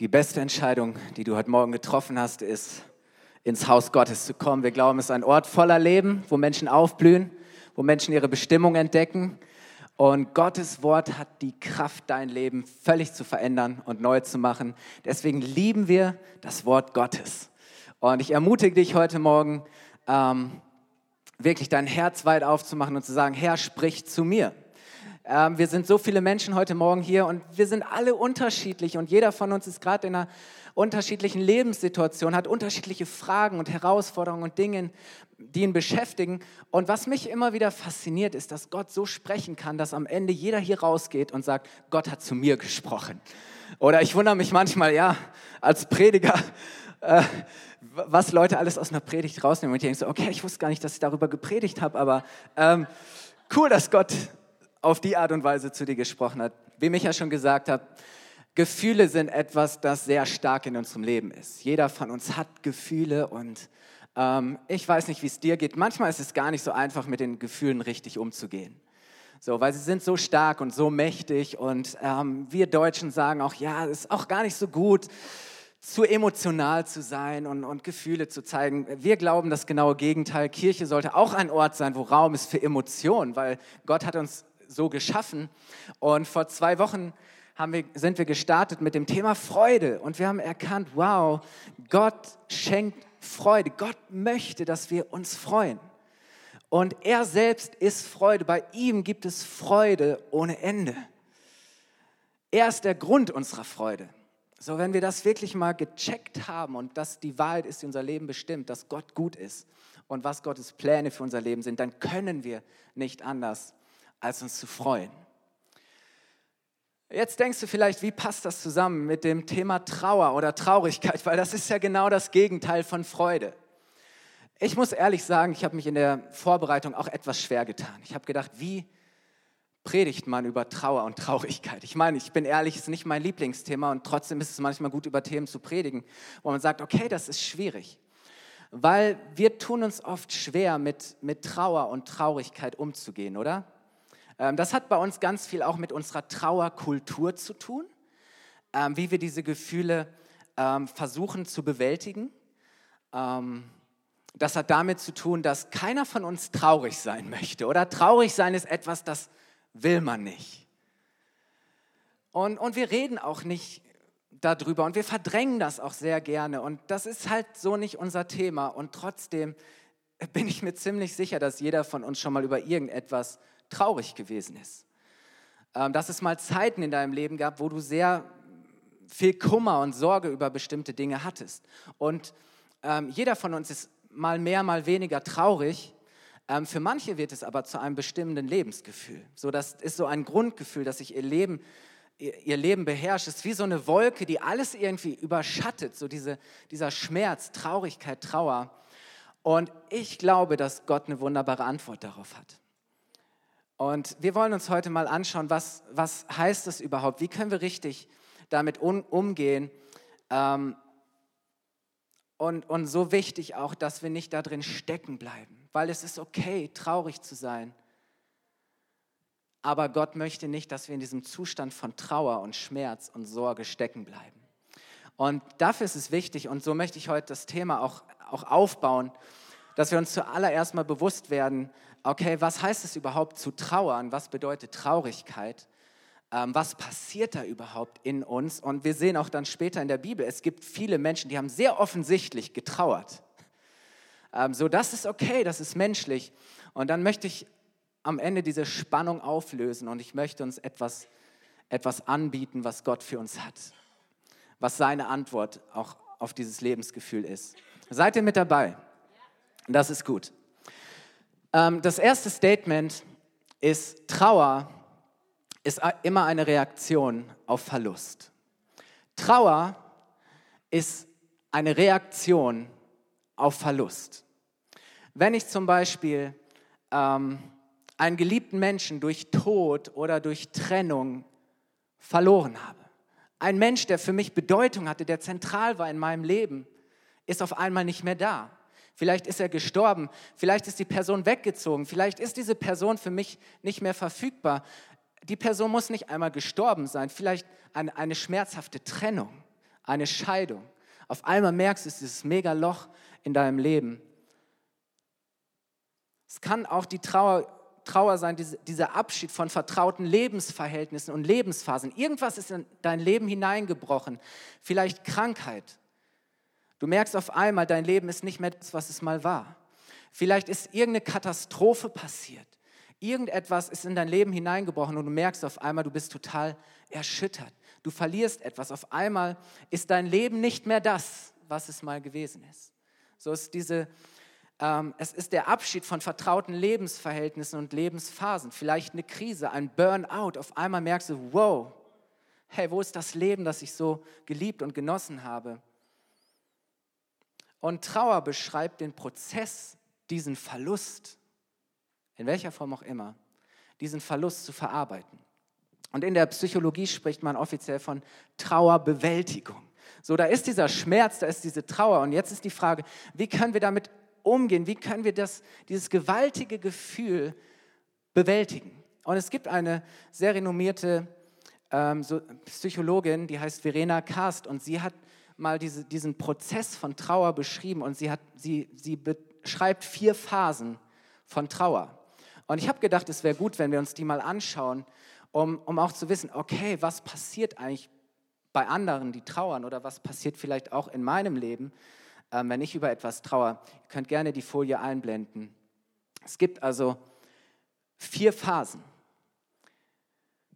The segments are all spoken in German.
Die beste Entscheidung, die du heute Morgen getroffen hast, ist, ins Haus Gottes zu kommen. Wir glauben, es ist ein Ort voller Leben, wo Menschen aufblühen, wo Menschen ihre Bestimmung entdecken. Und Gottes Wort hat die Kraft, dein Leben völlig zu verändern und neu zu machen. Deswegen lieben wir das Wort Gottes. Und ich ermutige dich heute Morgen, ähm, wirklich dein Herz weit aufzumachen und zu sagen, Herr, sprich zu mir. Ähm, wir sind so viele Menschen heute Morgen hier und wir sind alle unterschiedlich und jeder von uns ist gerade in einer unterschiedlichen Lebenssituation, hat unterschiedliche Fragen und Herausforderungen und Dinge, die ihn beschäftigen. Und was mich immer wieder fasziniert, ist, dass Gott so sprechen kann, dass am Ende jeder hier rausgeht und sagt, Gott hat zu mir gesprochen. Oder ich wundere mich manchmal, ja, als Prediger, äh, was Leute alles aus einer Predigt rausnehmen. Und ich denke so, okay, ich wusste gar nicht, dass ich darüber gepredigt habe, aber ähm, cool, dass Gott auf die Art und Weise zu dir gesprochen hat. Wie Micha schon gesagt hat, Gefühle sind etwas, das sehr stark in unserem Leben ist. Jeder von uns hat Gefühle und ähm, ich weiß nicht, wie es dir geht. Manchmal ist es gar nicht so einfach, mit den Gefühlen richtig umzugehen. So, weil sie sind so stark und so mächtig und ähm, wir Deutschen sagen auch, ja, es ist auch gar nicht so gut, zu emotional zu sein und, und Gefühle zu zeigen. Wir glauben das genaue Gegenteil. Kirche sollte auch ein Ort sein, wo Raum ist für Emotionen, weil Gott hat uns so geschaffen. Und vor zwei Wochen wir, sind wir gestartet mit dem Thema Freude und wir haben erkannt, wow, Gott schenkt Freude. Gott möchte, dass wir uns freuen. Und er selbst ist Freude. Bei ihm gibt es Freude ohne Ende. Er ist der Grund unserer Freude. So, wenn wir das wirklich mal gecheckt haben und dass die Wahrheit ist, die unser Leben bestimmt, dass Gott gut ist und was Gottes Pläne für unser Leben sind, dann können wir nicht anders als uns zu freuen. Jetzt denkst du vielleicht, wie passt das zusammen mit dem Thema Trauer oder Traurigkeit, weil das ist ja genau das Gegenteil von Freude. Ich muss ehrlich sagen, ich habe mich in der Vorbereitung auch etwas schwer getan. Ich habe gedacht, wie predigt man über Trauer und Traurigkeit? Ich meine, ich bin ehrlich, es ist nicht mein Lieblingsthema und trotzdem ist es manchmal gut, über Themen zu predigen, wo man sagt, okay, das ist schwierig. Weil wir tun uns oft schwer, mit, mit Trauer und Traurigkeit umzugehen, oder? Ähm, das hat bei uns ganz viel auch mit unserer Trauerkultur zu tun, ähm, wie wir diese Gefühle ähm, versuchen zu bewältigen. Das hat damit zu tun, dass keiner von uns traurig sein möchte. Oder traurig sein ist etwas, das will man nicht. Und, und wir reden auch nicht darüber und wir verdrängen das auch sehr gerne. Und das ist halt so nicht unser Thema. Und trotzdem bin ich mir ziemlich sicher, dass jeder von uns schon mal über irgendetwas traurig gewesen ist. Ähm, dass es mal Zeiten in deinem Leben gab, wo du sehr viel Kummer und Sorge über bestimmte Dinge hattest. Und ähm, jeder von uns ist mal mehr, mal weniger traurig. Ähm, für manche wird es aber zu einem bestimmenden Lebensgefühl. So, das ist so ein Grundgefühl, dass sich ihr Leben, ihr Leben beherrscht. Es ist wie so eine Wolke, die alles irgendwie überschattet. So diese, dieser Schmerz, Traurigkeit, Trauer. Und ich glaube, dass Gott eine wunderbare Antwort darauf hat. Und wir wollen uns heute mal anschauen, was, was heißt das überhaupt? Wie können wir richtig damit um, umgehen? Ähm, und, und so wichtig auch, dass wir nicht da drin stecken bleiben, weil es ist okay, traurig zu sein. Aber Gott möchte nicht, dass wir in diesem Zustand von Trauer und Schmerz und Sorge stecken bleiben. Und dafür ist es wichtig, und so möchte ich heute das Thema auch, auch aufbauen, dass wir uns zuallererst mal bewusst werden, okay, was heißt es überhaupt zu trauern? Was bedeutet Traurigkeit? Ähm, was passiert da überhaupt in uns? Und wir sehen auch dann später in der Bibel, es gibt viele Menschen, die haben sehr offensichtlich getrauert. Ähm, so, das ist okay, das ist menschlich. Und dann möchte ich am Ende diese Spannung auflösen und ich möchte uns etwas, etwas anbieten, was Gott für uns hat. Was seine Antwort auch auf dieses Lebensgefühl ist. Seid ihr mit dabei? Das ist gut. Ähm, das erste Statement ist, Trauer ist immer eine Reaktion auf Verlust. Trauer ist eine Reaktion auf Verlust. Wenn ich zum Beispiel ähm, einen geliebten Menschen durch Tod oder durch Trennung verloren habe, ein Mensch, der für mich Bedeutung hatte, der zentral war in meinem Leben, ist auf einmal nicht mehr da. Vielleicht ist er gestorben, vielleicht ist die Person weggezogen, vielleicht ist diese Person für mich nicht mehr verfügbar. Die Person muss nicht einmal gestorben sein, vielleicht eine, eine schmerzhafte Trennung, eine Scheidung. Auf einmal merkst du, es ist dieses mega Loch in deinem Leben. Es kann auch die Trauer, Trauer sein, diese, dieser Abschied von vertrauten Lebensverhältnissen und Lebensphasen. Irgendwas ist in dein Leben hineingebrochen. Vielleicht Krankheit. Du merkst auf einmal, dein Leben ist nicht mehr das, was es mal war. Vielleicht ist irgendeine Katastrophe passiert. Irgendetwas ist in dein Leben hineingebrochen und du merkst auf einmal, du bist total erschüttert. Du verlierst etwas. Auf einmal ist dein Leben nicht mehr das, was es mal gewesen ist. So ist diese, ähm, es ist der Abschied von vertrauten Lebensverhältnissen und Lebensphasen. Vielleicht eine Krise, ein Burnout. Auf einmal merkst du, wow, hey, wo ist das Leben, das ich so geliebt und genossen habe? Und Trauer beschreibt den Prozess, diesen Verlust, in welcher Form auch immer, diesen Verlust zu verarbeiten. Und in der Psychologie spricht man offiziell von Trauerbewältigung. So, da ist dieser Schmerz, da ist diese Trauer. Und jetzt ist die Frage, wie können wir damit umgehen? Wie können wir das, dieses gewaltige Gefühl bewältigen? Und es gibt eine sehr renommierte ähm, so Psychologin, die heißt Verena Karst, und sie hat mal diese, diesen Prozess von Trauer beschrieben und sie, hat, sie, sie beschreibt vier Phasen von Trauer. Und ich habe gedacht, es wäre gut, wenn wir uns die mal anschauen, um, um auch zu wissen, okay, was passiert eigentlich bei anderen, die trauern oder was passiert vielleicht auch in meinem Leben, ähm, wenn ich über etwas trauere. Ihr könnt gerne die Folie einblenden. Es gibt also vier Phasen.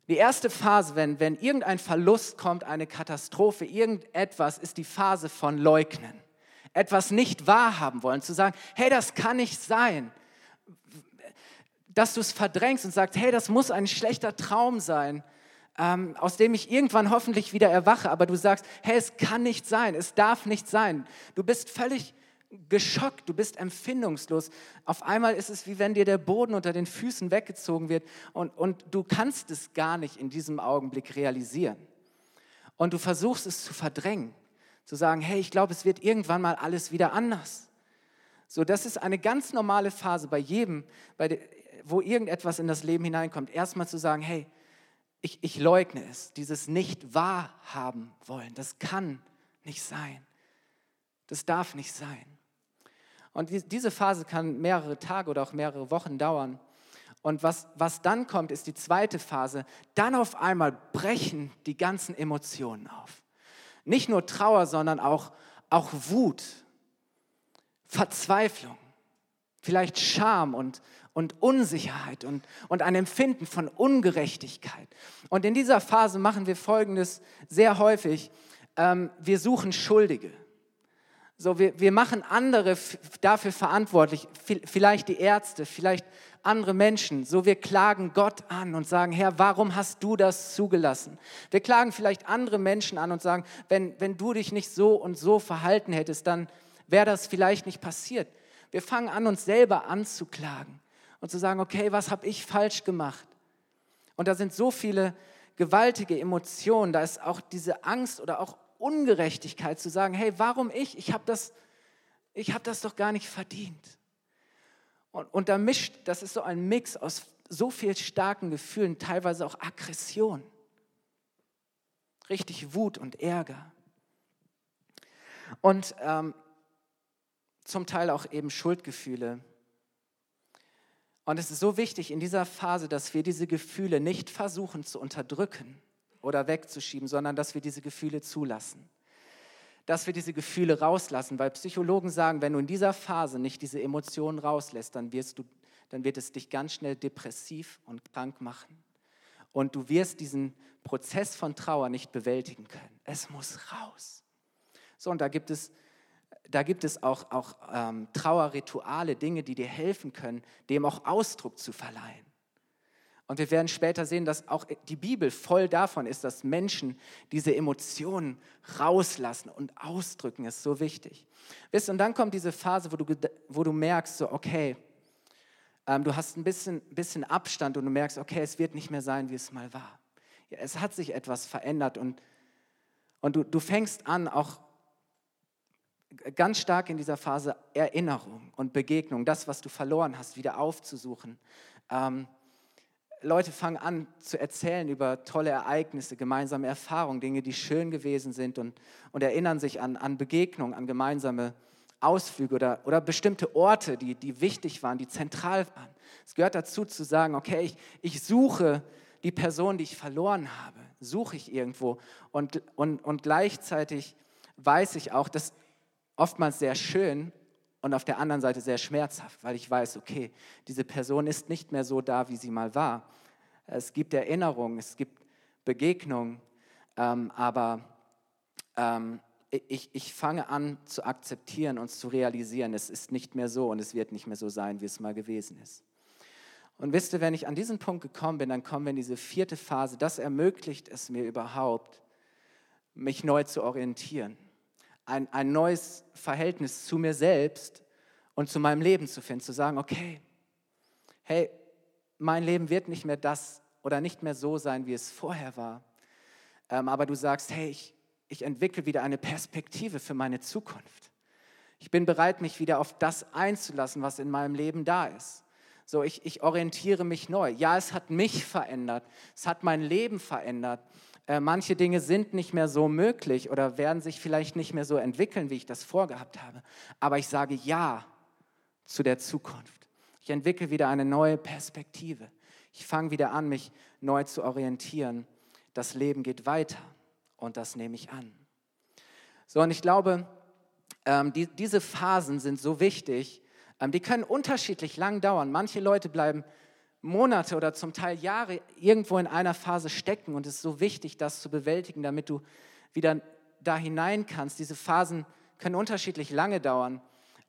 Die erste Phase, wenn, wenn irgendein Verlust kommt, eine Katastrophe, irgendetwas, ist die Phase von Leugnen. Etwas nicht wahrhaben wollen, zu sagen, hey, das kann nicht sein dass du es verdrängst und sagst, hey, das muss ein schlechter Traum sein, ähm, aus dem ich irgendwann hoffentlich wieder erwache. Aber du sagst, hey, es kann nicht sein, es darf nicht sein. Du bist völlig geschockt, du bist empfindungslos. Auf einmal ist es wie wenn dir der Boden unter den Füßen weggezogen wird und, und du kannst es gar nicht in diesem Augenblick realisieren. Und du versuchst es zu verdrängen, zu sagen, hey, ich glaube, es wird irgendwann mal alles wieder anders. So, das ist eine ganz normale Phase bei jedem, bei de, wo irgendetwas in das Leben hineinkommt, erstmal zu sagen, hey, ich, ich leugne es, dieses nicht wahrhaben wollen, das kann nicht sein. Das darf nicht sein. Und die, diese Phase kann mehrere Tage oder auch mehrere Wochen dauern. Und was, was dann kommt, ist die zweite Phase. Dann auf einmal brechen die ganzen Emotionen auf. Nicht nur Trauer, sondern auch, auch Wut, Verzweiflung, vielleicht Scham und, und Unsicherheit und, und ein Empfinden von Ungerechtigkeit. Und in dieser Phase machen wir Folgendes sehr häufig. Ähm, wir suchen Schuldige. So, wir, wir machen andere dafür verantwortlich, vielleicht die Ärzte, vielleicht andere Menschen. So, wir klagen Gott an und sagen, Herr, warum hast du das zugelassen? Wir klagen vielleicht andere Menschen an und sagen, wenn, wenn du dich nicht so und so verhalten hättest, dann wäre das vielleicht nicht passiert. Wir fangen an, uns selber anzuklagen und zu sagen, okay, was habe ich falsch gemacht? Und da sind so viele gewaltige Emotionen, da ist auch diese Angst oder auch Ungerechtigkeit zu sagen, hey, warum ich? Ich habe das, hab das doch gar nicht verdient. Und, und da mischt, das ist so ein Mix aus so viel starken Gefühlen, teilweise auch Aggression, richtig Wut und Ärger. Und ähm, zum Teil auch eben Schuldgefühle, und es ist so wichtig in dieser Phase, dass wir diese Gefühle nicht versuchen zu unterdrücken oder wegzuschieben, sondern dass wir diese Gefühle zulassen. Dass wir diese Gefühle rauslassen, weil Psychologen sagen, wenn du in dieser Phase nicht diese Emotionen rauslässt, dann, wirst du, dann wird es dich ganz schnell depressiv und krank machen. Und du wirst diesen Prozess von Trauer nicht bewältigen können. Es muss raus. So, und da gibt es da gibt es auch, auch ähm, Trauerrituale, Dinge, die dir helfen können, dem auch Ausdruck zu verleihen. Und wir werden später sehen, dass auch die Bibel voll davon ist, dass Menschen diese Emotionen rauslassen und ausdrücken, ist so wichtig. Wisst, und dann kommt diese Phase, wo du, wo du merkst, so, okay, ähm, du hast ein bisschen, bisschen Abstand und du merkst, okay, es wird nicht mehr sein, wie es mal war. Ja, es hat sich etwas verändert und, und du, du fängst an, auch ganz stark in dieser Phase Erinnerung und Begegnung, das, was du verloren hast, wieder aufzusuchen. Ähm, Leute fangen an zu erzählen über tolle Ereignisse, gemeinsame Erfahrungen, Dinge, die schön gewesen sind und, und erinnern sich an, an Begegnungen, an gemeinsame Ausflüge oder, oder bestimmte Orte, die, die wichtig waren, die zentral waren. Es gehört dazu zu sagen, okay, ich, ich suche die Person, die ich verloren habe, suche ich irgendwo und, und, und gleichzeitig weiß ich auch, dass oftmals sehr schön und auf der anderen Seite sehr schmerzhaft, weil ich weiß, okay, diese Person ist nicht mehr so da, wie sie mal war. Es gibt Erinnerungen, es gibt Begegnungen, ähm, aber ähm, ich, ich fange an zu akzeptieren und zu realisieren, es ist nicht mehr so und es wird nicht mehr so sein, wie es mal gewesen ist. Und wisst ihr, wenn ich an diesen Punkt gekommen bin, dann kommen wir in diese vierte Phase. Das ermöglicht es mir überhaupt, mich neu zu orientieren ein, ein neues Verhältnis zu mir selbst und zu meinem Leben zu finden, zu sagen, okay, hey, mein Leben wird nicht mehr das oder nicht mehr so sein, wie es vorher war. Ähm, aber du sagst, hey, ich, ich entwickle wieder eine Perspektive für meine Zukunft. Ich bin bereit, mich wieder auf das einzulassen, was in meinem Leben da ist. So, ich, ich orientiere mich neu. Ja, es hat mich verändert. Es hat mein Leben verändert. Äh, manche Dinge sind nicht mehr so möglich oder werden sich vielleicht nicht mehr so entwickeln, wie ich das vorgehabt habe. Aber ich sage Ja zu der Zukunft. Ich entwickle wieder eine neue Perspektive. Ich fange wieder an, mich neu zu orientieren. Das Leben geht weiter und das nehme ich an. So, und ich glaube, ähm, die, diese Phasen sind so wichtig. Ähm, die können unterschiedlich lang dauern. Manche Leute bleiben Monate oder zum Teil Jahre irgendwo in einer Phase stecken und es ist so wichtig, das zu bewältigen, damit du wieder da hinein kannst. Diese Phasen können unterschiedlich lange dauern.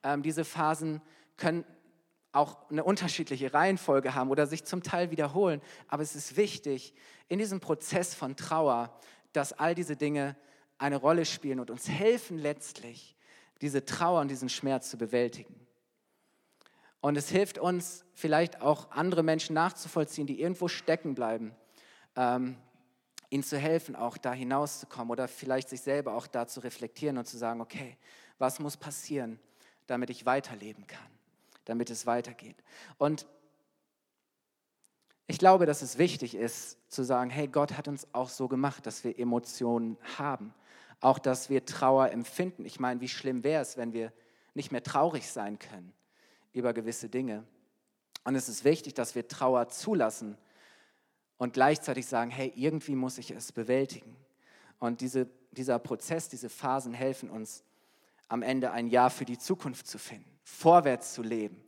Ähm, diese Phasen können auch eine unterschiedliche Reihenfolge haben oder sich zum Teil wiederholen. Aber es ist wichtig in diesem Prozess von Trauer, dass all diese Dinge eine Rolle spielen und uns helfen letztlich, diese Trauer und diesen Schmerz zu bewältigen. Und es hilft uns vielleicht auch andere Menschen nachzuvollziehen, die irgendwo stecken bleiben, ähm, ihnen zu helfen, auch da hinauszukommen oder vielleicht sich selber auch da zu reflektieren und zu sagen, okay, was muss passieren, damit ich weiterleben kann, damit es weitergeht. Und ich glaube, dass es wichtig ist zu sagen, hey, Gott hat uns auch so gemacht, dass wir Emotionen haben, auch dass wir Trauer empfinden. Ich meine, wie schlimm wäre es, wenn wir nicht mehr traurig sein können? Über gewisse Dinge. Und es ist wichtig, dass wir Trauer zulassen und gleichzeitig sagen, hey, irgendwie muss ich es bewältigen. Und diese, dieser Prozess, diese Phasen helfen uns am Ende ein Jahr für die Zukunft zu finden, vorwärts zu leben,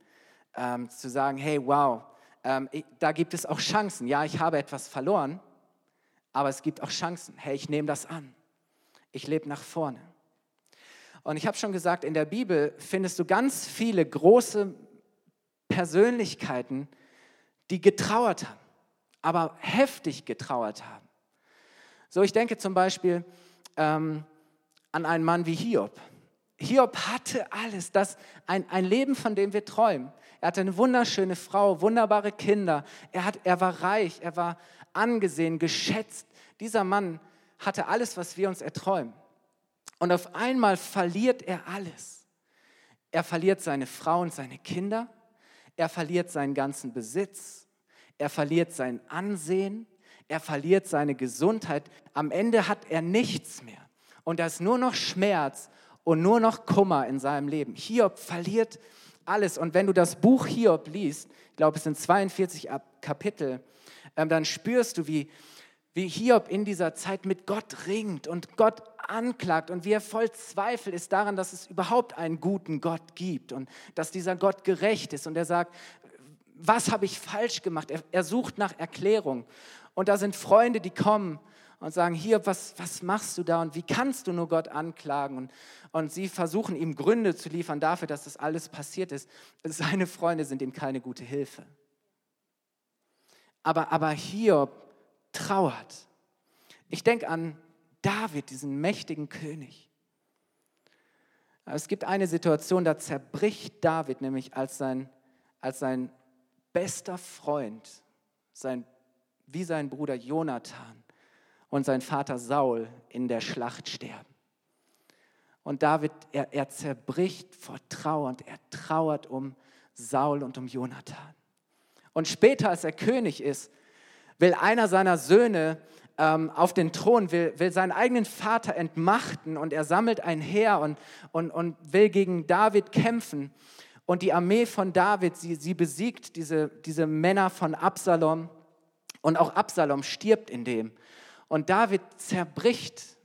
ähm, zu sagen, hey, wow, ähm, ich, da gibt es auch Chancen. Ja, ich habe etwas verloren, aber es gibt auch Chancen. Hey, ich nehme das an. Ich lebe nach vorne. Und ich habe schon gesagt, in der Bibel findest du ganz viele große Persönlichkeiten, die getrauert haben, aber heftig getrauert haben. So, ich denke zum Beispiel ähm, an einen Mann wie Hiob. Hiob hatte alles, das ein, ein Leben, von dem wir träumen. Er hatte eine wunderschöne Frau, wunderbare Kinder. Er, hat, er war reich, er war angesehen, geschätzt. Dieser Mann hatte alles, was wir uns erträumen. Und auf einmal verliert er alles. Er verliert seine Frau und seine Kinder. Er verliert seinen ganzen Besitz. Er verliert sein Ansehen. Er verliert seine Gesundheit. Am Ende hat er nichts mehr. Und da ist nur noch Schmerz und nur noch Kummer in seinem Leben. Hiob verliert alles. Und wenn du das Buch Hiob liest, ich glaube, es sind 42 Kapitel, ähm, dann spürst du, wie, wie Hiob in dieser Zeit mit Gott ringt und Gott anklagt und wie er voll Zweifel ist daran, dass es überhaupt einen guten Gott gibt und dass dieser Gott gerecht ist. Und er sagt, was habe ich falsch gemacht? Er, er sucht nach Erklärung. Und da sind Freunde, die kommen und sagen, hier, was, was machst du da und wie kannst du nur Gott anklagen? Und, und sie versuchen ihm Gründe zu liefern dafür, dass das alles passiert ist. Seine Freunde sind ihm keine gute Hilfe. Aber, aber Hiob trauert. Ich denke an David, diesen mächtigen König. Es gibt eine Situation, da zerbricht David nämlich als sein, als sein bester Freund, sein, wie sein Bruder Jonathan und sein Vater Saul in der Schlacht sterben. Und David, er, er zerbricht vor Trauer und er trauert um Saul und um Jonathan. Und später, als er König ist, will einer seiner Söhne ähm, auf den Thron, will, will seinen eigenen Vater entmachten und er sammelt ein Heer und, und, und will gegen David kämpfen. Und die Armee von David, sie, sie besiegt diese, diese Männer von Absalom und auch Absalom stirbt in dem. Und David zerbricht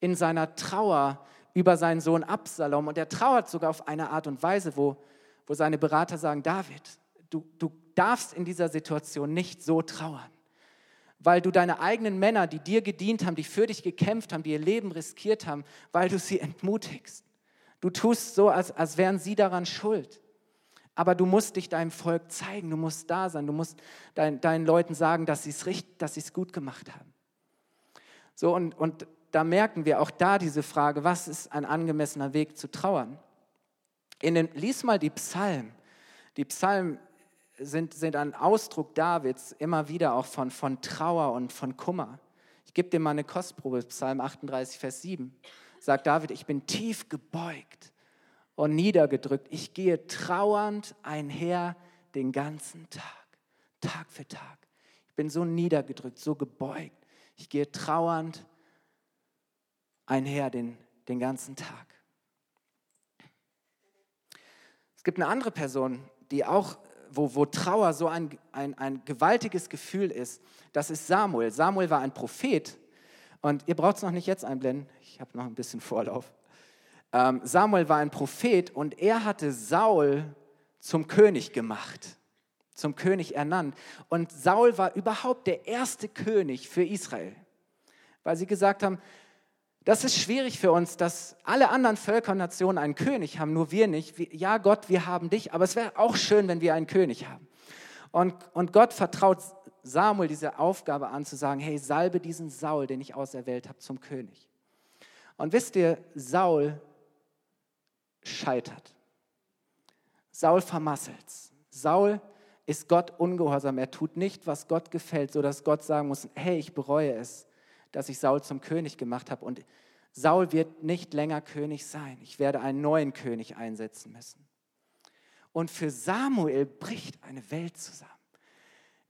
in seiner Trauer über seinen Sohn Absalom und er trauert sogar auf eine Art und Weise, wo, wo seine Berater sagen, David, du, du darfst in dieser Situation nicht so trauern weil du deine eigenen Männer, die dir gedient haben, die für dich gekämpft haben, die ihr Leben riskiert haben, weil du sie entmutigst. Du tust so, als, als wären sie daran schuld. Aber du musst dich deinem Volk zeigen, du musst da sein, du musst dein, deinen Leuten sagen, dass sie es gut gemacht haben. So, und, und da merken wir auch da diese Frage, was ist ein angemessener Weg zu trauern? In den, lies mal die Psalmen. Die Psalmen sind, sind ein Ausdruck Davids immer wieder auch von, von Trauer und von Kummer. Ich gebe dir mal eine Kostprobe, Psalm 38, Vers 7. Sagt David, ich bin tief gebeugt und niedergedrückt. Ich gehe trauernd einher den ganzen Tag, Tag für Tag. Ich bin so niedergedrückt, so gebeugt. Ich gehe trauernd einher den, den ganzen Tag. Es gibt eine andere Person, die auch wo, wo Trauer so ein, ein, ein gewaltiges Gefühl ist, das ist Samuel. Samuel war ein Prophet und ihr braucht es noch nicht jetzt einblenden, ich habe noch ein bisschen Vorlauf. Ähm, Samuel war ein Prophet und er hatte Saul zum König gemacht, zum König ernannt. Und Saul war überhaupt der erste König für Israel, weil sie gesagt haben, das ist schwierig für uns, dass alle anderen Völker und Nationen einen König haben, nur wir nicht. Ja, Gott, wir haben dich, aber es wäre auch schön, wenn wir einen König haben. Und, und Gott vertraut Samuel diese Aufgabe an, zu sagen, hey, salbe diesen Saul, den ich auserwählt habe, zum König. Und wisst ihr, Saul scheitert. Saul vermasselt. Saul ist Gott ungehorsam. Er tut nicht, was Gott gefällt, sodass Gott sagen muss, hey, ich bereue es dass ich Saul zum König gemacht habe. Und Saul wird nicht länger König sein. Ich werde einen neuen König einsetzen müssen. Und für Samuel bricht eine Welt zusammen.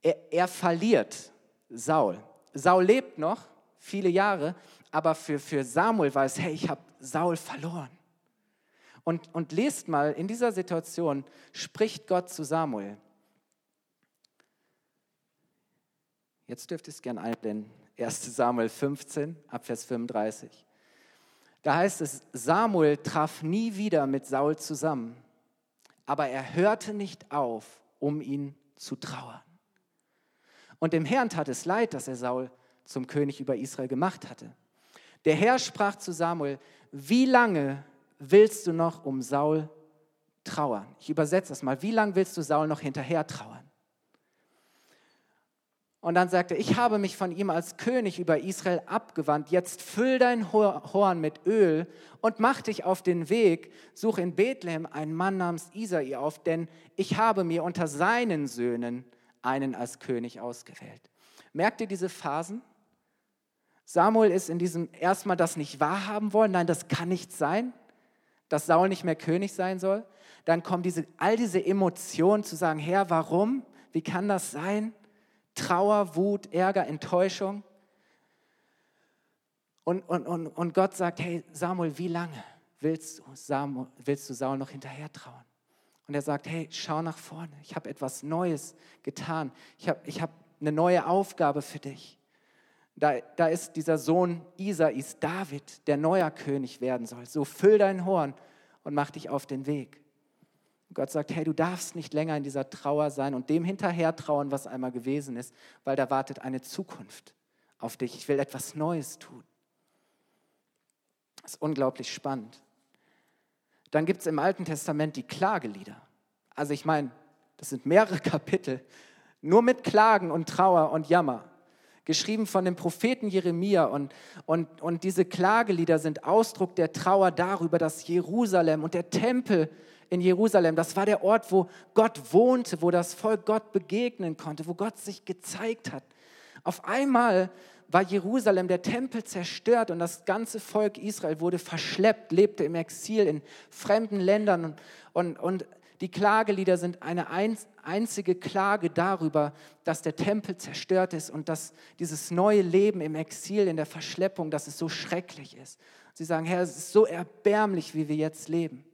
Er, er verliert Saul. Saul lebt noch viele Jahre, aber für, für Samuel es, hey, ich habe Saul verloren. Und, und lest mal, in dieser Situation spricht Gott zu Samuel. Jetzt dürft ihr es gerne einblenden. 1 Samuel 15, Abvers 35. Da heißt es, Samuel traf nie wieder mit Saul zusammen, aber er hörte nicht auf, um ihn zu trauern. Und dem Herrn tat es leid, dass er Saul zum König über Israel gemacht hatte. Der Herr sprach zu Samuel, wie lange willst du noch um Saul trauern? Ich übersetze das mal. Wie lange willst du Saul noch hinterher trauern? Und dann sagte er, ich habe mich von ihm als König über Israel abgewandt. Jetzt füll dein Horn mit Öl und mach dich auf den Weg. Such in Bethlehem einen Mann namens Isai auf, denn ich habe mir unter seinen Söhnen einen als König ausgewählt. Merkt ihr diese Phasen? Samuel ist in diesem erstmal das nicht wahrhaben wollen. Nein, das kann nicht sein, dass Saul nicht mehr König sein soll. Dann kommen diese, all diese Emotionen zu sagen, Herr, warum? Wie kann das sein? Trauer, Wut, Ärger, Enttäuschung. Und, und, und, und Gott sagt, hey Samuel, wie lange willst du, Samuel, willst du Saul noch hinterher trauen? Und er sagt, hey, schau nach vorne, ich habe etwas Neues getan, ich habe ich hab eine neue Aufgabe für dich. Da, da ist dieser Sohn Isais, David, der neuer König werden soll. So füll dein Horn und mach dich auf den Weg. Gott sagt, hey, du darfst nicht länger in dieser Trauer sein und dem hinterher trauern, was einmal gewesen ist, weil da wartet eine Zukunft auf dich. Ich will etwas Neues tun. Das ist unglaublich spannend. Dann gibt es im Alten Testament die Klagelieder. Also ich meine, das sind mehrere Kapitel, nur mit Klagen und Trauer und Jammer. Geschrieben von dem Propheten Jeremia. Und, und, und diese Klagelieder sind Ausdruck der Trauer darüber, dass Jerusalem und der Tempel in Jerusalem. Das war der Ort, wo Gott wohnte, wo das Volk Gott begegnen konnte, wo Gott sich gezeigt hat. Auf einmal war Jerusalem, der Tempel zerstört und das ganze Volk Israel wurde verschleppt, lebte im Exil in fremden Ländern und, und, und Die Klagelieder sind eine einzige Klage darüber, dass der Tempel zerstört ist und dass dieses neue Leben im Exil, in der Verschleppung, dass es so schrecklich ist. Sie sagen, Herr, es ist so erbärmlich, wie wir jetzt leben.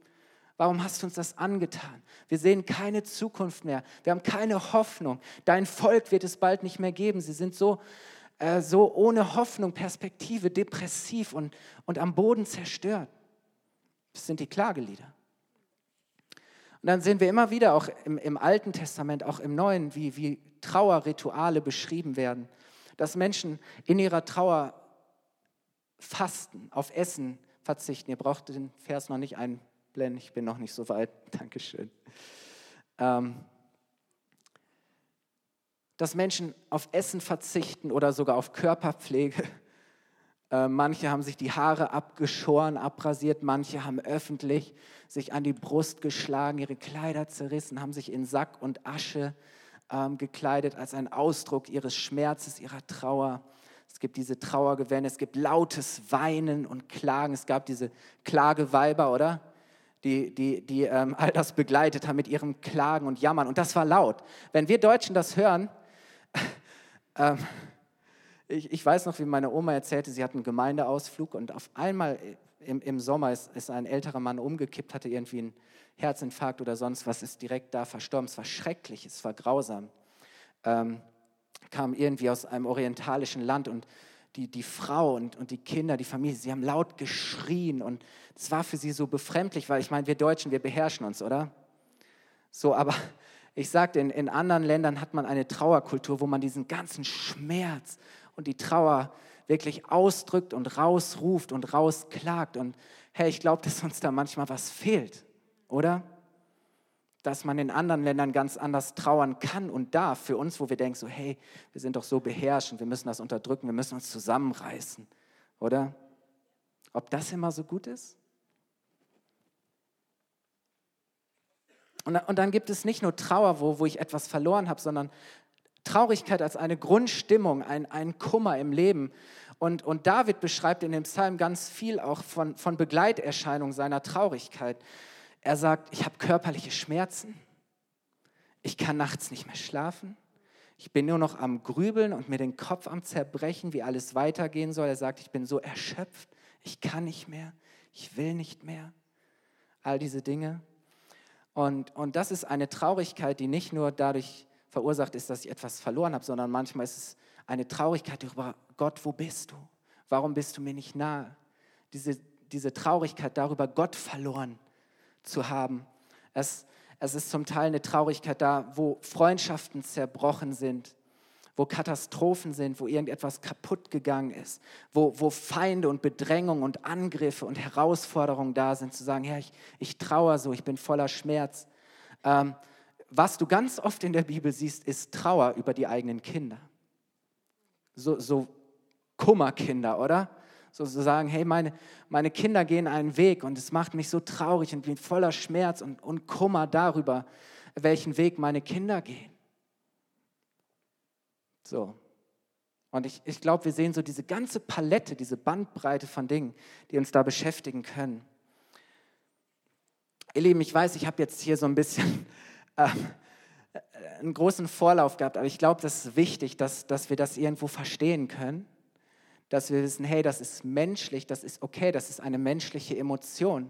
Warum hast du uns das angetan? Wir sehen keine Zukunft mehr. Wir haben keine Hoffnung. Dein Volk wird es bald nicht mehr geben. Sie sind so, äh, so ohne Hoffnung, Perspektive, depressiv und, und am Boden zerstört. Das sind die Klagelieder. Und dann sehen wir immer wieder auch im, im Alten Testament, auch im Neuen, wie, wie Trauerrituale beschrieben werden. Dass Menschen in ihrer Trauer fasten, auf Essen verzichten. Ihr braucht den Vers noch nicht ein, blenden, ich bin noch nicht so weit. Dankeschön. Ähm, dass Menschen auf Essen verzichten oder sogar auf Körperpflege. Äh, manche haben sich die Haare abgeschoren, abrasiert, manche haben öffentlich sich an die Brust geschlagen, ihre Kleider zerrissen, haben sich in Sack und Asche ähm, gekleidet als ein Ausdruck ihres Schmerzes, ihrer Trauer. Es gibt diese Trauergewände, es gibt lautes Weinen und Klagen. Es gab diese Klageweiber, oder? Die, die, die ähm, all das begleitet haben mit ihrem Klagen und Jammern. Und das war laut. Wenn wir Deutschen das hören, ähm, ich, ich, weiß noch, wie meine Oma erzählte, sie hat einen Gemeindeausflug und auf einmal im, im Sommer ist, ist, ein älterer Mann umgekippt, hatte irgendwie einen Herzinfarkt oder sonst was, ist direkt da verstorben. Es war schrecklich, es war grausam. Ähm, kam irgendwie aus einem orientalischen Land und die, die Frau und, und die Kinder, die Familie, sie haben laut geschrien und es war für sie so befremdlich, weil ich meine, wir Deutschen, wir beherrschen uns, oder? So, aber ich sagte, in, in anderen Ländern hat man eine Trauerkultur, wo man diesen ganzen Schmerz und die Trauer wirklich ausdrückt und rausruft und rausklagt. Und hey, ich glaube, dass uns da manchmal was fehlt, oder? Dass man in anderen Ländern ganz anders trauern kann und darf. Für uns, wo wir denken, so, hey, wir sind doch so beherrschend, wir müssen das unterdrücken, wir müssen uns zusammenreißen, oder? Ob das immer so gut ist? Und, und dann gibt es nicht nur Trauer, wo, wo ich etwas verloren habe, sondern Traurigkeit als eine Grundstimmung, ein, ein Kummer im Leben. Und, und David beschreibt in dem Psalm ganz viel auch von, von Begleiterscheinungen seiner Traurigkeit. Er sagt, ich habe körperliche Schmerzen, ich kann nachts nicht mehr schlafen, ich bin nur noch am Grübeln und mir den Kopf am Zerbrechen, wie alles weitergehen soll. Er sagt, ich bin so erschöpft, ich kann nicht mehr, ich will nicht mehr. All diese Dinge. Und, und das ist eine Traurigkeit, die nicht nur dadurch verursacht ist, dass ich etwas verloren habe, sondern manchmal ist es eine Traurigkeit darüber, Gott, wo bist du? Warum bist du mir nicht nahe? Diese, diese Traurigkeit darüber, Gott verloren zu haben. Es, es ist zum Teil eine Traurigkeit da, wo Freundschaften zerbrochen sind, wo Katastrophen sind, wo irgendetwas kaputt gegangen ist, wo, wo Feinde und Bedrängung und Angriffe und Herausforderungen da sind, zu sagen, ja, ich, ich trauere so, ich bin voller Schmerz. Ähm, was du ganz oft in der Bibel siehst, ist Trauer über die eigenen Kinder. So, so Kummerkinder, oder? So zu sagen, hey, meine, meine Kinder gehen einen Weg und es macht mich so traurig und bin voller Schmerz und, und Kummer darüber, welchen Weg meine Kinder gehen. So. Und ich, ich glaube, wir sehen so diese ganze Palette, diese Bandbreite von Dingen, die uns da beschäftigen können. Ihr Lieben, ich weiß, ich habe jetzt hier so ein bisschen äh, einen großen Vorlauf gehabt, aber ich glaube, das ist wichtig, dass, dass wir das irgendwo verstehen können dass wir wissen, hey, das ist menschlich, das ist okay, das ist eine menschliche Emotion.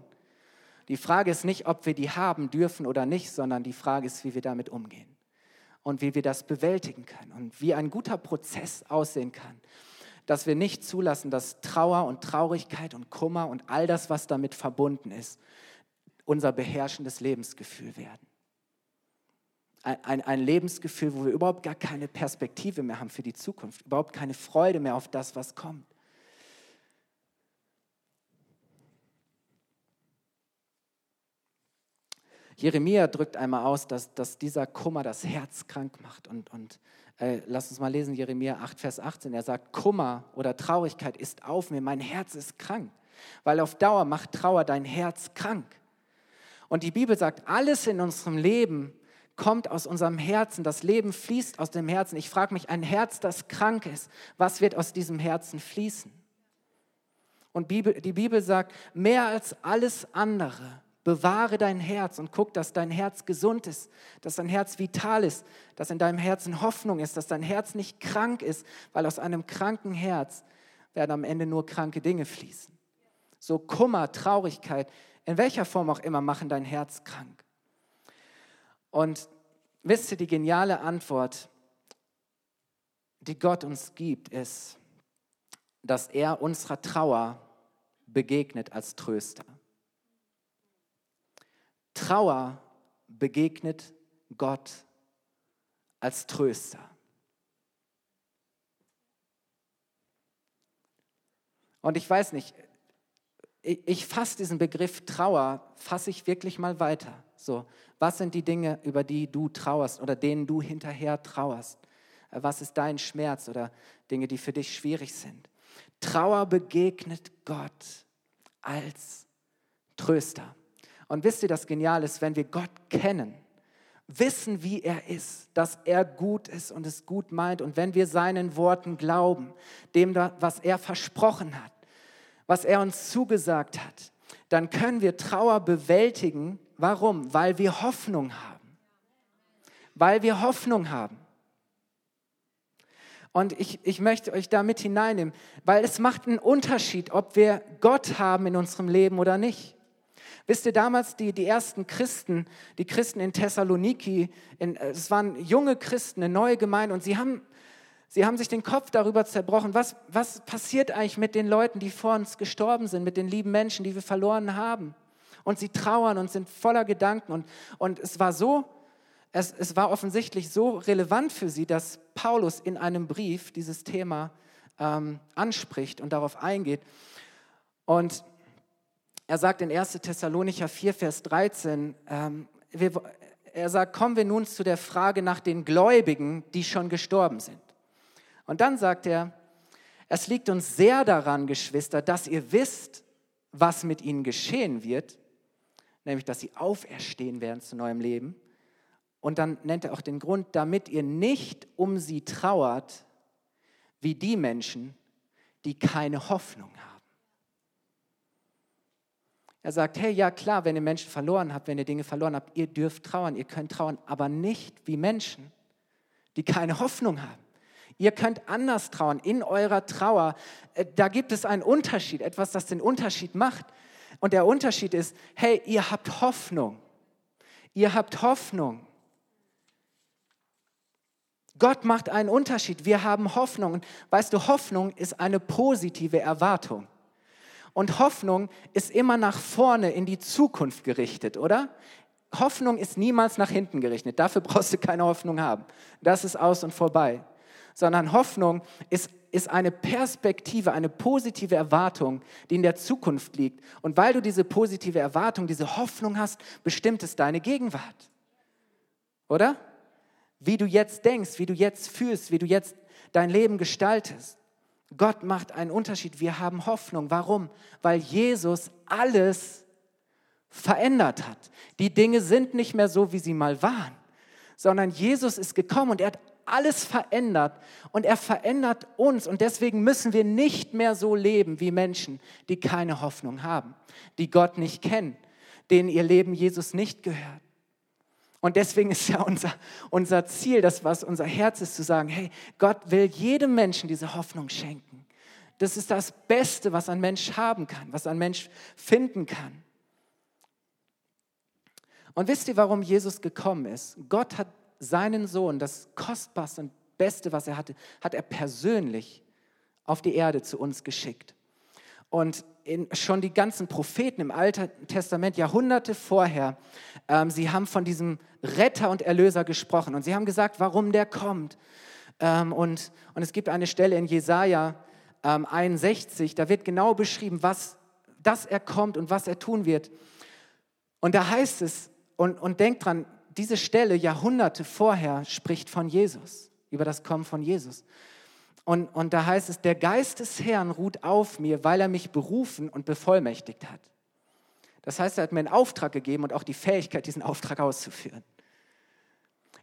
Die Frage ist nicht, ob wir die haben dürfen oder nicht, sondern die Frage ist, wie wir damit umgehen und wie wir das bewältigen können und wie ein guter Prozess aussehen kann. Dass wir nicht zulassen, dass Trauer und Traurigkeit und Kummer und all das, was damit verbunden ist, unser beherrschendes Lebensgefühl werden ein, ein, Lebensgefühl, wo wir überhaupt gar keine Perspektive mehr haben für die Zukunft, überhaupt keine Freude mehr auf das, was kommt. Jeremia drückt einmal aus, dass, dass dieser Kummer das Herz krank macht. Und, und äh, lass uns mal lesen, Jeremia 8, Vers 18. Er sagt, Kummer oder Traurigkeit ist auf mir, mein Herz ist krank. Weil auf Dauer macht Trauer dein Herz krank. Und die Bibel sagt, alles in unserem Leben kommt aus unserem Herzen. Das Leben fließt aus dem Herzen. Ich frage mich, ein Herz, das krank ist, was wird aus diesem Herzen fließen? Und Bibel, die Bibel sagt, mehr als alles andere Bewahre dein Herz und guck, dass dein Herz gesund ist, dass dein Herz vital ist, dass in deinem Herzen Hoffnung ist, dass dein Herz nicht krank ist, weil aus einem kranken Herz werden am Ende nur kranke Dinge fließen. So Kummer, Traurigkeit, in welcher Form auch immer, machen dein Herz krank. Und wisst ihr, die geniale Antwort, die Gott uns gibt, ist, dass er unserer Trauer begegnet als Tröster. Trauer begegnet Gott als Tröster. Und ich weiß nicht, ich, ich fasse diesen Begriff Trauer, fasse ich wirklich mal weiter. So, was sind die Dinge, über die du trauerst oder denen du hinterher trauerst? Was ist dein Schmerz oder Dinge, die für dich schwierig sind? Trauer begegnet Gott als Tröster. Und wisst ihr, das Genial ist, wenn wir Gott kennen, wissen, wie er ist, dass er gut ist und es gut meint und wenn wir seinen Worten glauben, dem, was er versprochen hat, was er uns zugesagt hat, dann können wir Trauer bewältigen. Warum? Weil wir Hoffnung haben. Weil wir Hoffnung haben. Und ich, ich möchte euch da mit hineinnehmen, weil es macht einen Unterschied, ob wir Gott haben in unserem Leben oder nicht. Wisst ihr, damals die, die ersten Christen, die Christen in Thessaloniki, in, es waren junge Christen, eine neue Gemeinde und sie haben, sie haben sich den Kopf darüber zerbrochen, was, was passiert eigentlich mit den Leuten, die vor uns gestorben sind, mit den lieben Menschen, die wir verloren haben. Und sie trauern und sind voller Gedanken. Und, und es war so, es, es war offensichtlich so relevant für sie, dass Paulus in einem Brief dieses Thema ähm, anspricht und darauf eingeht. Und er sagt in 1. Thessalonicher 4, Vers 13, ähm, wir, er sagt, kommen wir nun zu der Frage nach den Gläubigen, die schon gestorben sind. Und dann sagt er, es liegt uns sehr daran, Geschwister, dass ihr wisst, was mit ihnen geschehen wird, nämlich dass sie auferstehen werden zu neuem Leben. Und dann nennt er auch den Grund, damit ihr nicht um sie trauert, wie die Menschen, die keine Hoffnung haben. Er sagt, hey, ja klar, wenn ihr Menschen verloren habt, wenn ihr Dinge verloren habt, ihr dürft trauern, ihr könnt trauern, aber nicht wie Menschen, die keine Hoffnung haben. Ihr könnt anders trauern, in eurer Trauer. Äh, da gibt es einen Unterschied, etwas, das den Unterschied macht. Und der Unterschied ist, hey, ihr habt Hoffnung. Ihr habt Hoffnung. Gott macht einen Unterschied. Wir haben Hoffnung. Und weißt du, Hoffnung ist eine positive Erwartung. Und Hoffnung ist immer nach vorne in die Zukunft gerichtet, oder? Hoffnung ist niemals nach hinten gerichtet. Dafür brauchst du keine Hoffnung haben. Das ist aus und vorbei. Sondern Hoffnung ist, ist eine Perspektive, eine positive Erwartung, die in der Zukunft liegt. Und weil du diese positive Erwartung, diese Hoffnung hast, bestimmt es deine Gegenwart. Oder? Wie du jetzt denkst, wie du jetzt fühlst, wie du jetzt dein Leben gestaltest. Gott macht einen Unterschied. Wir haben Hoffnung. Warum? Weil Jesus alles verändert hat. Die Dinge sind nicht mehr so, wie sie mal waren, sondern Jesus ist gekommen und er hat alles verändert und er verändert uns und deswegen müssen wir nicht mehr so leben wie Menschen, die keine Hoffnung haben, die Gott nicht kennen, denen ihr Leben Jesus nicht gehört. Und deswegen ist ja unser, unser Ziel, das was unser Herz ist, zu sagen, hey, Gott will jedem Menschen diese Hoffnung schenken. Das ist das Beste, was ein Mensch haben kann, was ein Mensch finden kann. Und wisst ihr, warum Jesus gekommen ist? Gott hat seinen Sohn, das kostbarste und Beste, was er hatte, hat er persönlich auf die Erde zu uns geschickt. Und in, schon die ganzen Propheten im Alten Testament, Jahrhunderte vorher, ähm, sie haben von diesem Retter und Erlöser gesprochen und sie haben gesagt, warum der kommt. Ähm, und, und es gibt eine Stelle in Jesaja ähm, 61, da wird genau beschrieben, was, dass er kommt und was er tun wird. Und da heißt es, und, und denkt dran, diese Stelle Jahrhunderte vorher spricht von Jesus, über das Kommen von Jesus. Und, und da heißt es, der Geist des Herrn ruht auf mir, weil er mich berufen und bevollmächtigt hat. Das heißt, er hat mir einen Auftrag gegeben und auch die Fähigkeit, diesen Auftrag auszuführen.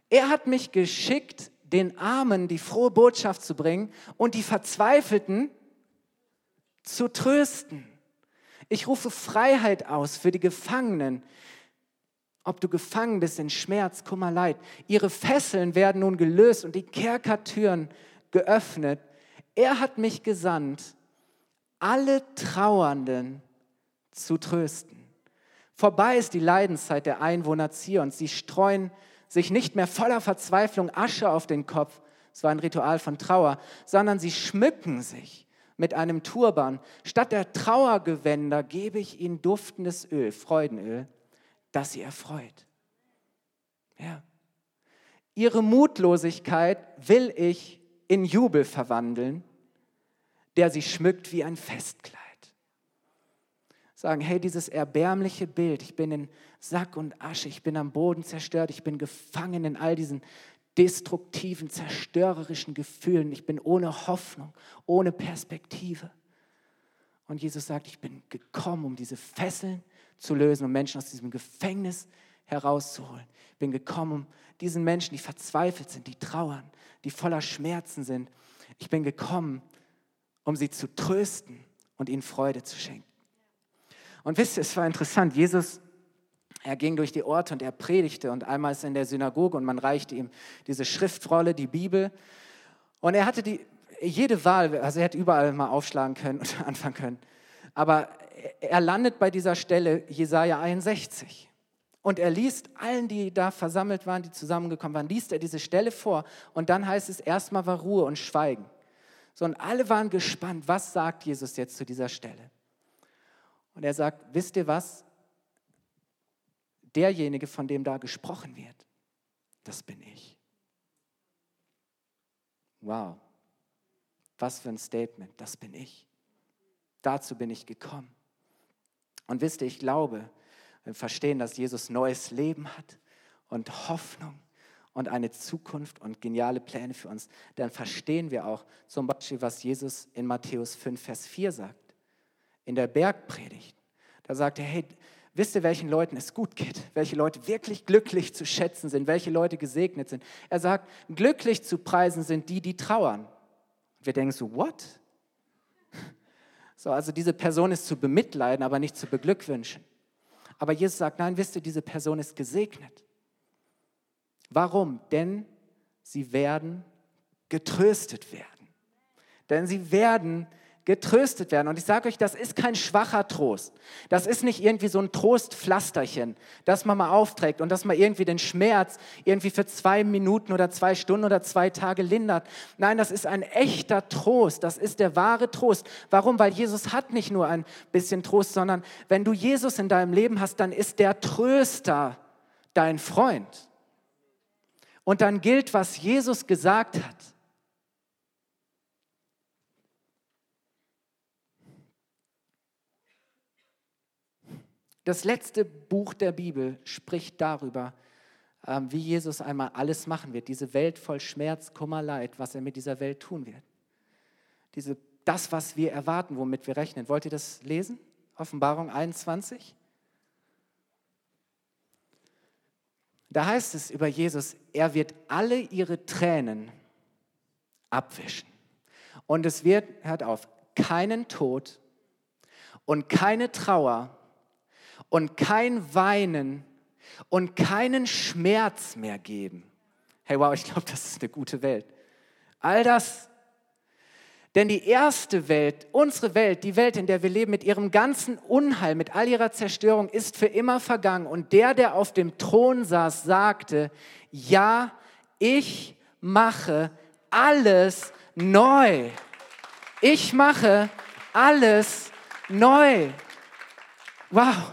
Er hat mich geschickt, den Armen die frohe Botschaft zu bringen und die Verzweifelten zu trösten. Ich rufe Freiheit aus für die Gefangenen. Ob du gefangen bist in Schmerz, Kummer, Leid. Ihre Fesseln werden nun gelöst und die Kerkertüren geöffnet. Er hat mich gesandt, alle Trauernden zu trösten. Vorbei ist die Leidenszeit der Einwohner Zions. Sie streuen sich nicht mehr voller Verzweiflung Asche auf den Kopf, es war ein Ritual von Trauer, sondern sie schmücken sich mit einem Turban. Statt der Trauergewänder gebe ich ihnen duftendes Öl, Freudenöl, das sie erfreut. Ja. Ihre Mutlosigkeit will ich in Jubel verwandeln, der sie schmückt wie ein Festkleid. Sagen, hey, dieses erbärmliche Bild, ich bin in Sack und Asche, ich bin am Boden zerstört, ich bin gefangen in all diesen destruktiven, zerstörerischen Gefühlen. Ich bin ohne Hoffnung, ohne Perspektive. Und Jesus sagt, ich bin gekommen, um diese Fesseln zu lösen, um Menschen aus diesem Gefängnis herauszuholen. Ich bin gekommen, um diesen Menschen, die verzweifelt sind, die trauern, die voller Schmerzen sind. Ich bin gekommen, um sie zu trösten und ihnen Freude zu schenken. Und wisst ihr, es war interessant, Jesus er ging durch die Orte und er predigte und einmal ist er in der Synagoge und man reichte ihm diese Schriftrolle, die Bibel. Und er hatte die, jede Wahl, also er hätte überall mal aufschlagen können und anfangen können. Aber er landet bei dieser Stelle Jesaja 61. Und er liest allen, die da versammelt waren, die zusammengekommen waren, liest er diese Stelle vor. Und dann heißt es, erstmal war Ruhe und Schweigen. So, und alle waren gespannt, was sagt Jesus jetzt zu dieser Stelle? Und er sagt, wisst ihr was? derjenige, von dem da gesprochen wird, das bin ich. Wow, was für ein Statement, das bin ich. Dazu bin ich gekommen. Und wisst ihr, ich glaube, wir verstehen, dass Jesus neues Leben hat und Hoffnung und eine Zukunft und geniale Pläne für uns, dann verstehen wir auch zum Beispiel, was Jesus in Matthäus 5, Vers 4 sagt, in der Bergpredigt. Da sagt er, hey, Wisst ihr, welchen Leuten es gut geht? Welche Leute wirklich glücklich zu schätzen sind? Welche Leute gesegnet sind? Er sagt, glücklich zu preisen sind die, die trauern. Wir denken so, what? So, also diese Person ist zu bemitleiden, aber nicht zu beglückwünschen. Aber Jesus sagt, nein, wisst ihr, diese Person ist gesegnet. Warum? Denn sie werden getröstet werden. Denn sie werden getröstet werden. Und ich sage euch, das ist kein schwacher Trost. Das ist nicht irgendwie so ein Trostpflasterchen, das man mal aufträgt und das man irgendwie den Schmerz irgendwie für zwei Minuten oder zwei Stunden oder zwei Tage lindert. Nein, das ist ein echter Trost. Das ist der wahre Trost. Warum? Weil Jesus hat nicht nur ein bisschen Trost, sondern wenn du Jesus in deinem Leben hast, dann ist der Tröster dein Freund. Und dann gilt, was Jesus gesagt hat. Das letzte Buch der Bibel spricht darüber, ähm, wie Jesus einmal alles machen wird, diese Welt voll Schmerz, Kummer, Leid, was er mit dieser Welt tun wird. Diese, das, was wir erwarten, womit wir rechnen. Wollt ihr das lesen? Offenbarung 21. Da heißt es über Jesus, er wird alle ihre Tränen abwischen. Und es wird, hört auf, keinen Tod und keine Trauer und kein Weinen und keinen Schmerz mehr geben. Hey, wow, ich glaube, das ist eine gute Welt. All das. Denn die erste Welt, unsere Welt, die Welt, in der wir leben, mit ihrem ganzen Unheil, mit all ihrer Zerstörung, ist für immer vergangen. Und der, der auf dem Thron saß, sagte, ja, ich mache alles neu. Ich mache alles neu. Wow.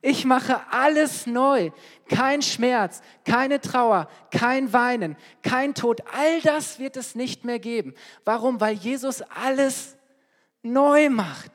Ich mache alles neu. Kein Schmerz, keine Trauer, kein Weinen, kein Tod. All das wird es nicht mehr geben. Warum? Weil Jesus alles neu macht.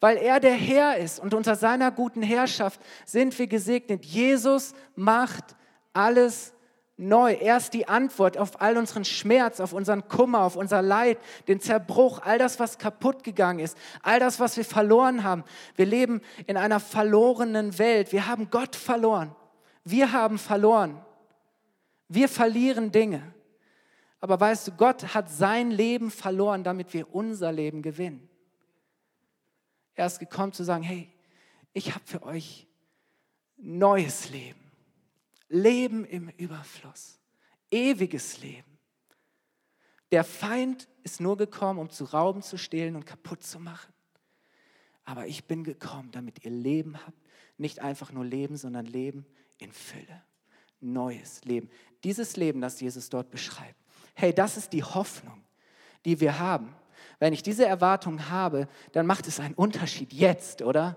Weil er der Herr ist und unter seiner guten Herrschaft sind wir gesegnet. Jesus macht alles neu. Er ist die Antwort auf all unseren Schmerz, auf unseren Kummer, auf unser Leid, den Zerbruch, all das, was kaputt gegangen ist, all das, was wir verloren haben. Wir leben in einer verlorenen Welt. Wir haben Gott verloren. Wir haben verloren. Wir verlieren Dinge. Aber weißt du, Gott hat sein Leben verloren, damit wir unser Leben gewinnen. Er ist gekommen zu sagen, hey, ich habe für euch neues Leben. Leben im Überfluss. Ewiges Leben. Der Feind ist nur gekommen, um zu rauben, zu stehlen und kaputt zu machen. Aber ich bin gekommen, damit ihr Leben habt. Nicht einfach nur Leben, sondern Leben in Fülle. Neues Leben. Dieses Leben, das Jesus dort beschreibt. Hey, das ist die Hoffnung, die wir haben. Wenn ich diese Erwartung habe, dann macht es einen Unterschied jetzt, oder?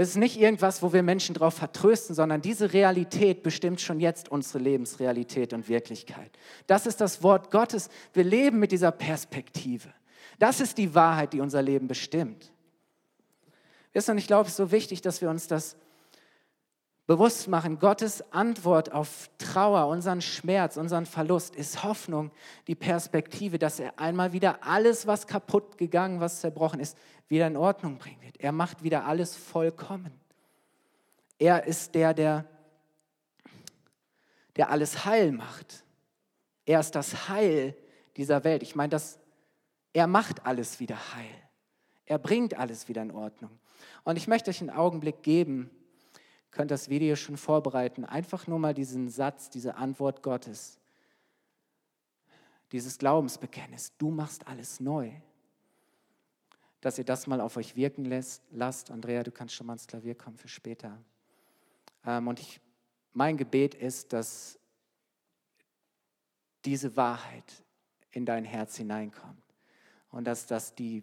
Es ist nicht irgendwas, wo wir Menschen darauf vertrösten, sondern diese Realität bestimmt schon jetzt unsere Lebensrealität und Wirklichkeit. Das ist das Wort Gottes. Wir leben mit dieser Perspektive. Das ist die Wahrheit, die unser Leben bestimmt. Wisst und ich glaube, es ist so wichtig, dass wir uns das bewusst machen. Gottes Antwort auf Trauer, unseren Schmerz, unseren Verlust ist Hoffnung, die Perspektive, dass er einmal wieder alles, was kaputt gegangen, was zerbrochen ist, wieder in Ordnung bringen wird. Er macht wieder alles vollkommen. Er ist der, der, der alles heil macht. Er ist das Heil dieser Welt. Ich meine, das, er macht alles wieder heil. Er bringt alles wieder in Ordnung. Und ich möchte euch einen Augenblick geben, könnt das Video schon vorbereiten, einfach nur mal diesen Satz, diese Antwort Gottes, dieses Glaubensbekenntnis, du machst alles neu, dass ihr das mal auf euch wirken lässt, lasst. Andrea, du kannst schon mal ins Klavier kommen für später. Ähm, und ich, mein Gebet ist, dass diese Wahrheit in dein Herz hineinkommt und dass das die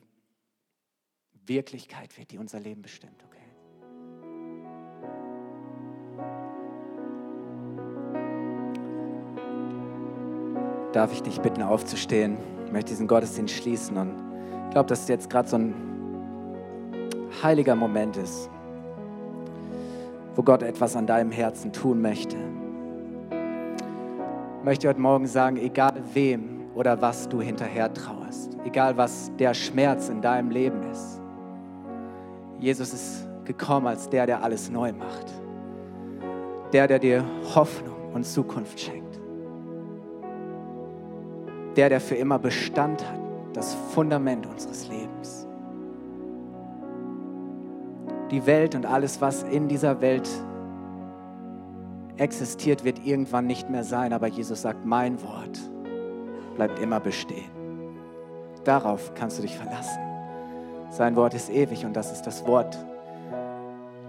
Wirklichkeit wird, die unser Leben bestimmt. Okay? Darf ich dich bitten, aufzustehen. Ich möchte diesen Gottesdienst schließen und ich glaube, dass es jetzt gerade so ein heiliger Moment ist, wo Gott etwas an deinem Herzen tun möchte. Ich möchte heute Morgen sagen, egal wem oder was du hinterher trauerst, egal was der Schmerz in deinem Leben ist, Jesus ist gekommen als der, der alles neu macht. Der, der dir Hoffnung und Zukunft schenkt der, der für immer Bestand hat, das Fundament unseres Lebens. Die Welt und alles, was in dieser Welt existiert, wird irgendwann nicht mehr sein, aber Jesus sagt, mein Wort bleibt immer bestehen. Darauf kannst du dich verlassen. Sein Wort ist ewig und das ist das Wort,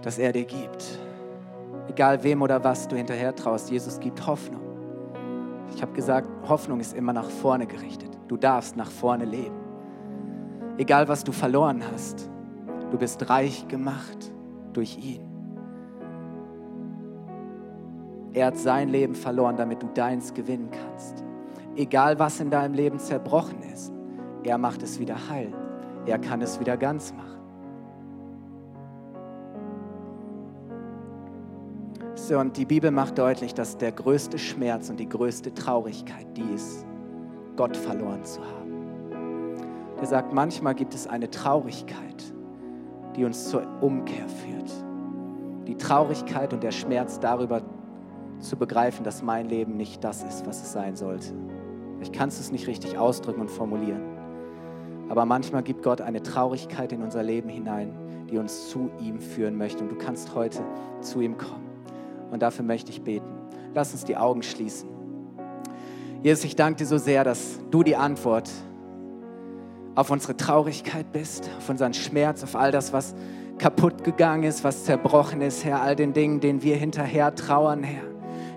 das er dir gibt. Egal wem oder was du hinterher traust, Jesus gibt Hoffnung. Ich habe gesagt, Hoffnung ist immer nach vorne gerichtet. Du darfst nach vorne leben. Egal was du verloren hast, du bist reich gemacht durch ihn. Er hat sein Leben verloren, damit du deins gewinnen kannst. Egal was in deinem Leben zerbrochen ist, er macht es wieder heil. Er kann es wieder ganz machen. Und die Bibel macht deutlich, dass der größte Schmerz und die größte Traurigkeit die ist, Gott verloren zu haben. Er sagt, manchmal gibt es eine Traurigkeit, die uns zur Umkehr führt. Die Traurigkeit und der Schmerz darüber zu begreifen, dass mein Leben nicht das ist, was es sein sollte. Ich kann es nicht richtig ausdrücken und formulieren. Aber manchmal gibt Gott eine Traurigkeit in unser Leben hinein, die uns zu ihm führen möchte. Und du kannst heute zu ihm kommen. Und dafür möchte ich beten. Lass uns die Augen schließen. Jesus, ich danke dir so sehr, dass du die Antwort auf unsere Traurigkeit bist, auf unseren Schmerz, auf all das, was kaputt gegangen ist, was zerbrochen ist, Herr, all den Dingen, denen wir hinterher trauern, Herr.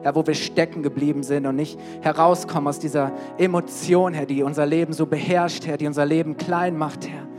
Herr, wo wir stecken geblieben sind und nicht herauskommen aus dieser Emotion, Herr, die unser Leben so beherrscht, Herr, die unser Leben klein macht, Herr.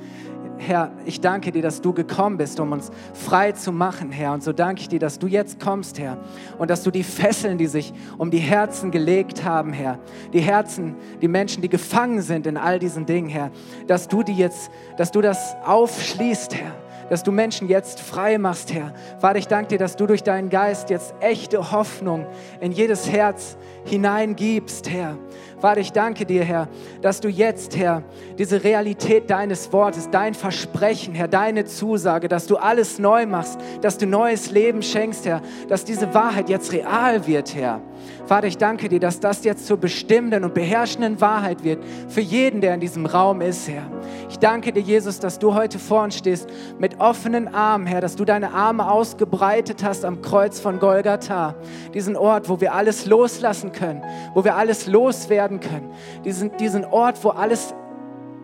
Herr, ich danke dir, dass du gekommen bist, um uns frei zu machen, Herr. Und so danke ich dir, dass du jetzt kommst, Herr. Und dass du die Fesseln, die sich um die Herzen gelegt haben, Herr, die Herzen, die Menschen, die gefangen sind in all diesen Dingen, Herr, dass du die jetzt, dass du das aufschließt, Herr dass du Menschen jetzt frei machst, Herr. Vater, ich danke dir, dass du durch deinen Geist jetzt echte Hoffnung in jedes Herz hineingibst, Herr. Vater, ich danke dir, Herr, dass du jetzt, Herr, diese Realität deines Wortes, dein Versprechen, Herr, deine Zusage, dass du alles neu machst, dass du neues Leben schenkst, Herr, dass diese Wahrheit jetzt real wird, Herr. Vater, ich danke dir, dass das jetzt zur bestimmenden und beherrschenden Wahrheit wird für jeden, der in diesem Raum ist, Herr. Ich danke dir, Jesus, dass du heute vor uns stehst mit offenen Armen, Herr, dass du deine Arme ausgebreitet hast am Kreuz von Golgatha. Diesen Ort, wo wir alles loslassen können, wo wir alles loswerden können. Diesen, diesen Ort, wo alles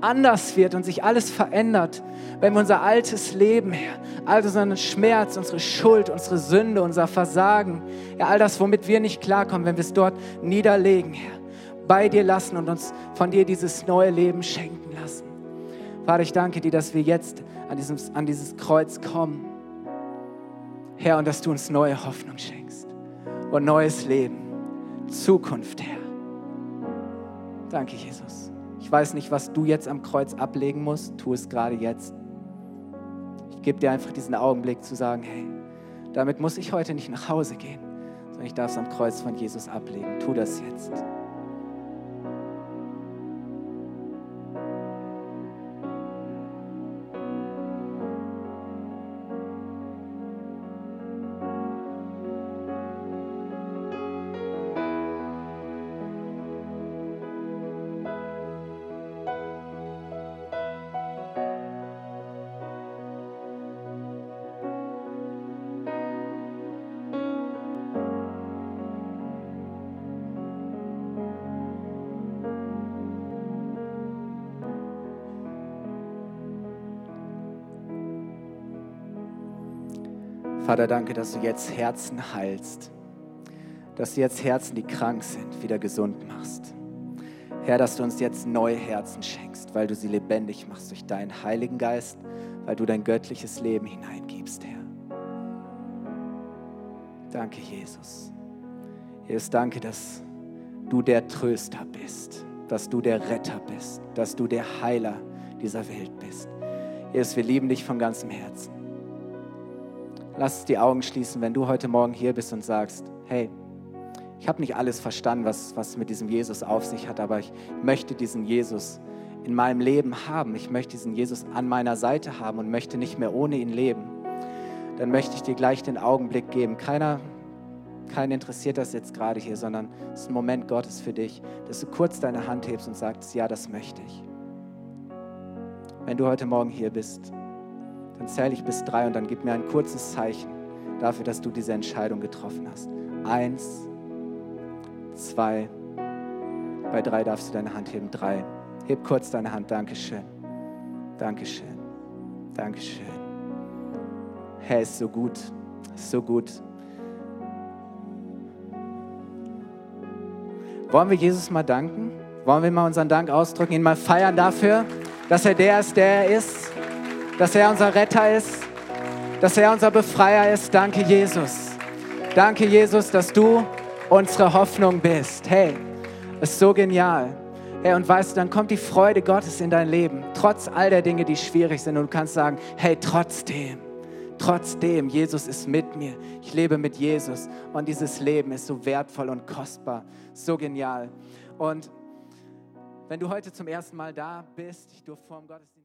anders wird und sich alles verändert, wenn wir unser altes Leben, Herr, all unseren Schmerz, unsere Schuld, unsere Sünde, unser Versagen, ja, all das, womit wir nicht klarkommen, wenn wir es dort niederlegen, Herr, bei dir lassen und uns von dir dieses neue Leben schenken lassen. Vater, ich danke dir, dass wir jetzt an, diesem, an dieses Kreuz kommen, Herr, und dass du uns neue Hoffnung schenkst und neues Leben, Zukunft, Herr. Danke, Jesus. Ich weiß nicht, was du jetzt am Kreuz ablegen musst. Tu es gerade jetzt. Ich gebe dir einfach diesen Augenblick zu sagen, hey, damit muss ich heute nicht nach Hause gehen, sondern ich darf es am Kreuz von Jesus ablegen. Tu das jetzt. Vater, danke, dass du jetzt Herzen heilst, dass du jetzt Herzen, die krank sind, wieder gesund machst. Herr, dass du uns jetzt neue Herzen schenkst, weil du sie lebendig machst durch deinen Heiligen Geist, weil du dein göttliches Leben hineingibst, Herr. Danke, Jesus. Jesus, danke, dass du der Tröster bist, dass du der Retter bist, dass du der Heiler dieser Welt bist. Jesus, wir lieben dich von ganzem Herzen lass die Augen schließen, wenn du heute Morgen hier bist und sagst, hey, ich habe nicht alles verstanden, was, was mit diesem Jesus auf sich hat, aber ich möchte diesen Jesus in meinem Leben haben. Ich möchte diesen Jesus an meiner Seite haben und möchte nicht mehr ohne ihn leben. Dann möchte ich dir gleich den Augenblick geben. Keiner, keinen interessiert das jetzt gerade hier, sondern es ist ein Moment Gottes für dich, dass du kurz deine Hand hebst und sagst, ja, das möchte ich. Wenn du heute Morgen hier bist dann zähle ich bis drei und dann gib mir ein kurzes Zeichen dafür, dass du diese Entscheidung getroffen hast. Eins, zwei, bei drei darfst du deine Hand heben. Drei. Heb kurz deine Hand. Dankeschön. Dankeschön. Dankeschön. Herr ist so gut. Ist so gut. Wollen wir Jesus mal danken? Wollen wir mal unseren Dank ausdrücken, ihn mal feiern dafür, dass er der ist, der er ist? Dass er unser Retter ist, dass er unser Befreier ist. Danke, Jesus. Danke, Jesus, dass du unsere Hoffnung bist. Hey, ist so genial. Hey, und weißt du, dann kommt die Freude Gottes in dein Leben, trotz all der Dinge, die schwierig sind. Und du kannst sagen, hey, trotzdem, trotzdem, Jesus ist mit mir. Ich lebe mit Jesus. Und dieses Leben ist so wertvoll und kostbar, so genial. Und wenn du heute zum ersten Mal da bist, ich durfte vor dem Gottesdienst